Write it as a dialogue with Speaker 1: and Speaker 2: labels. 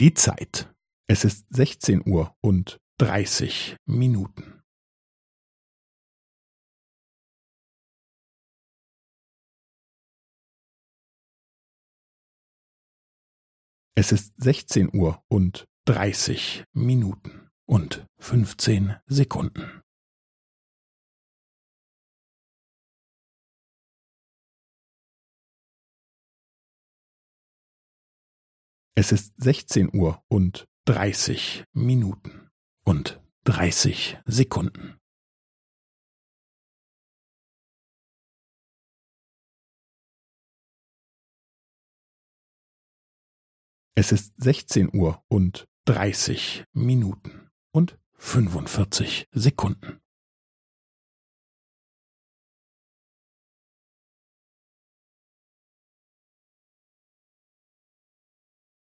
Speaker 1: Die Zeit. Es ist sechzehn Uhr und dreißig Minuten. Es ist sechzehn Uhr und dreißig Minuten und fünfzehn Sekunden. Es ist sechzehn Uhr und dreißig Minuten und dreißig Sekunden. Es ist sechzehn Uhr und dreißig Minuten und fünfundvierzig Sekunden.